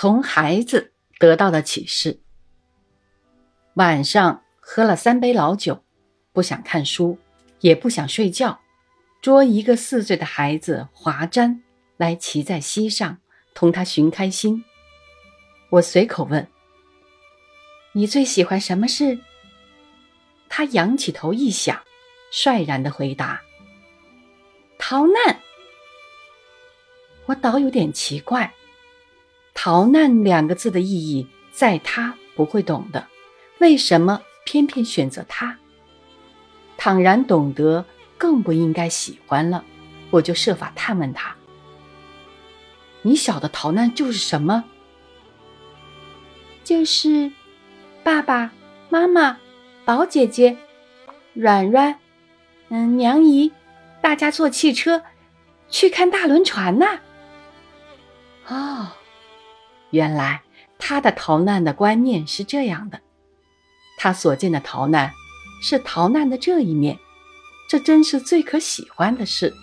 从孩子得到的启示。晚上喝了三杯老酒，不想看书，也不想睡觉，捉一个四岁的孩子华瞻来骑在膝上，同他寻开心。我随口问：“你最喜欢什么事？”他仰起头一想，率然的回答：“逃难。”我倒有点奇怪，“逃难”两个字的意义，在他不会懂的，为什么偏偏选择他？倘然懂得，更不应该喜欢了。我就设法探问他：“你晓得逃难就是什么？”就是，爸爸妈妈。宝姐姐，软软，嗯，娘姨，大家坐汽车去看大轮船呐。哦，原来他的逃难的观念是这样的，他所见的逃难是逃难的这一面，这真是最可喜欢的事。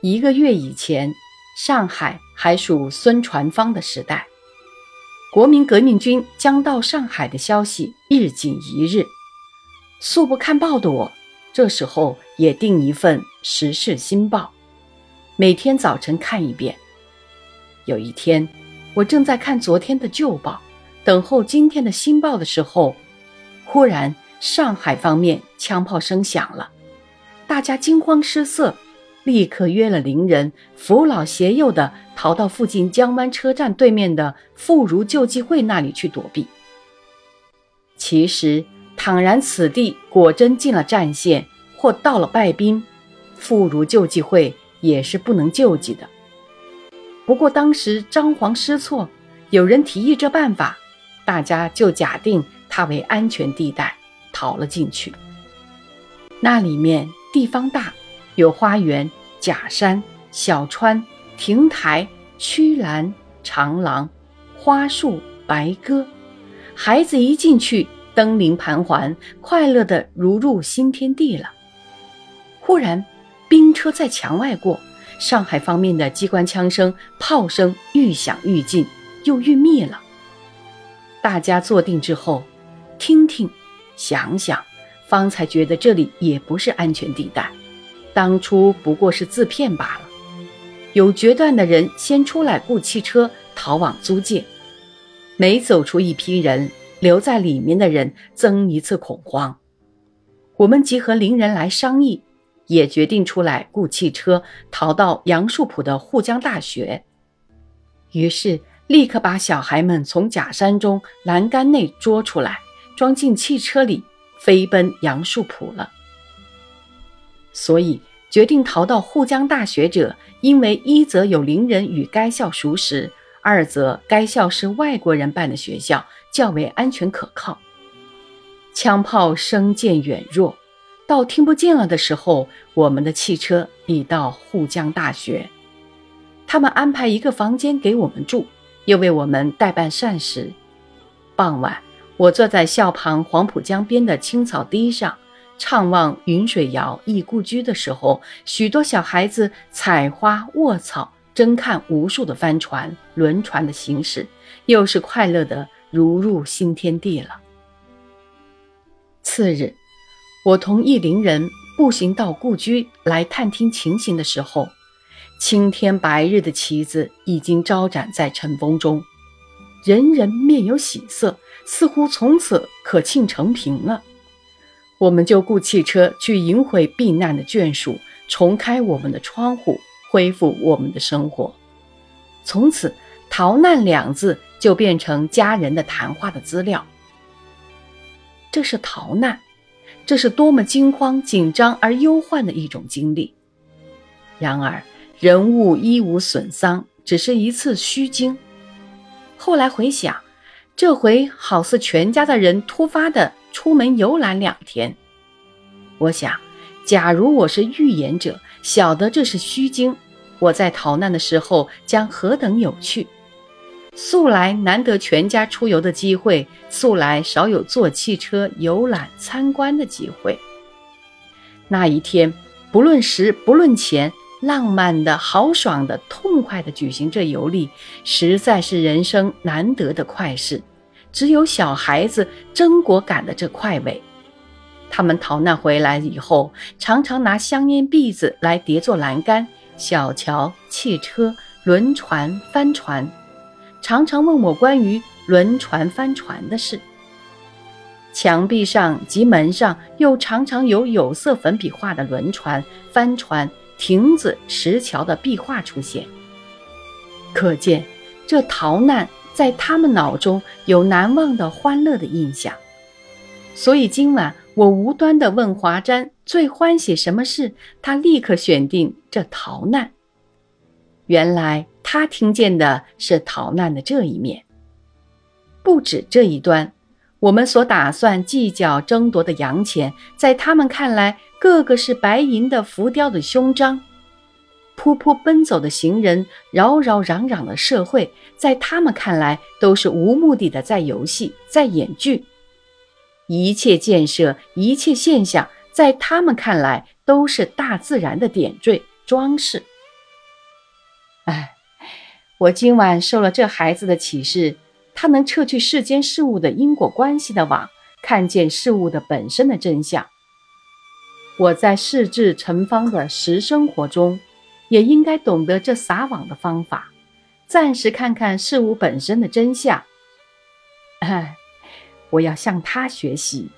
一个月以前，上海还属孙传芳的时代。国民革命军将到上海的消息日紧一日，素不看报的我，这时候也订一份《时事新报》，每天早晨看一遍。有一天，我正在看昨天的旧报，等候今天的新报的时候，忽然上海方面枪炮声响了，大家惊慌失色。立刻约了邻人，扶老携幼的逃到附近江湾车站对面的妇孺救济会那里去躲避。其实，倘然此地果真进了战线，或到了败兵，妇孺救济会也是不能救济的。不过当时张皇失措，有人提议这办法，大家就假定它为安全地带，逃了进去。那里面地方大。有花园、假山、小川、亭台、曲栏、长廊、花树、白鸽，孩子一进去，登临盘桓，快乐的如入新天地了。忽然，兵车在墙外过，上海方面的机关枪声、炮声愈响愈近，又愈灭了。大家坐定之后，听听，想想，方才觉得这里也不是安全地带。当初不过是自骗罢了。有决断的人先出来雇汽车逃往租界，每走出一批人，留在里面的人增一次恐慌。我们集合邻人来商议，也决定出来雇汽车逃到杨树浦的沪江大学。于是立刻把小孩们从假山中栏杆内捉出来，装进汽车里，飞奔杨树浦了。所以决定逃到沪江大学者，因为一则有邻人与该校熟识，二则该校是外国人办的学校，较为安全可靠。枪炮声渐远弱，到听不见了的时候，我们的汽车已到沪江大学。他们安排一个房间给我们住，又为我们代办膳食。傍晚，我坐在校旁黄浦江边的青草堤上。怅望云水谣忆故居的时候，许多小孩子采花卧草，争看无数的帆船、轮船的行驶，又是快乐的如入新天地了。次日，我同一邻人步行到故居来探听情形的时候，青天白日的旗子已经招展在晨风中，人人面有喜色，似乎从此可庆成平了。我们就雇汽车去迎回避难的眷属，重开我们的窗户，恢复我们的生活。从此，逃难两字就变成家人的谈话的资料。这是逃难，这是多么惊慌、紧张而忧患的一种经历。然而，人物一无损伤，只是一次虚惊。后来回想，这回好似全家的人突发的。出门游览两天，我想，假如我是预言者，晓得这是虚惊，我在逃难的时候将何等有趣！素来难得全家出游的机会，素来少有坐汽车游览参观的机会。那一天，不论时不论钱，浪漫的、豪爽的、痛快的举行这游历，实在是人生难得的快事。只有小孩子争果感的这快慰。他们逃难回来以后，常常拿香烟篦子来叠做栏杆、小桥、汽车、轮船、帆船，常常问我关于轮船、帆船的事。墙壁上及门上又常常有有色粉笔画的轮船、帆船。亭子、石桥的壁画出现，可见这逃难在他们脑中有难忘的欢乐的印象。所以今晚我无端地问华瞻最欢喜什么事，他立刻选定这逃难。原来他听见的是逃难的这一面，不止这一端。我们所打算计较争夺的洋钱，在他们看来，个个是白银的浮雕的胸章；扑扑奔走的行人，扰扰攘攘的社会，在他们看来，都是无目的的在游戏，在演剧。一切建设，一切现象，在他们看来，都是大自然的点缀装饰。哎，我今晚受了这孩子的启示。他能撤去世间事物的因果关系的网，看见事物的本身的真相。我在世至成方的实生活中，也应该懂得这撒网的方法，暂时看看事物本身的真相。哎，我要向他学习。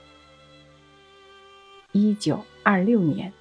一九二六年。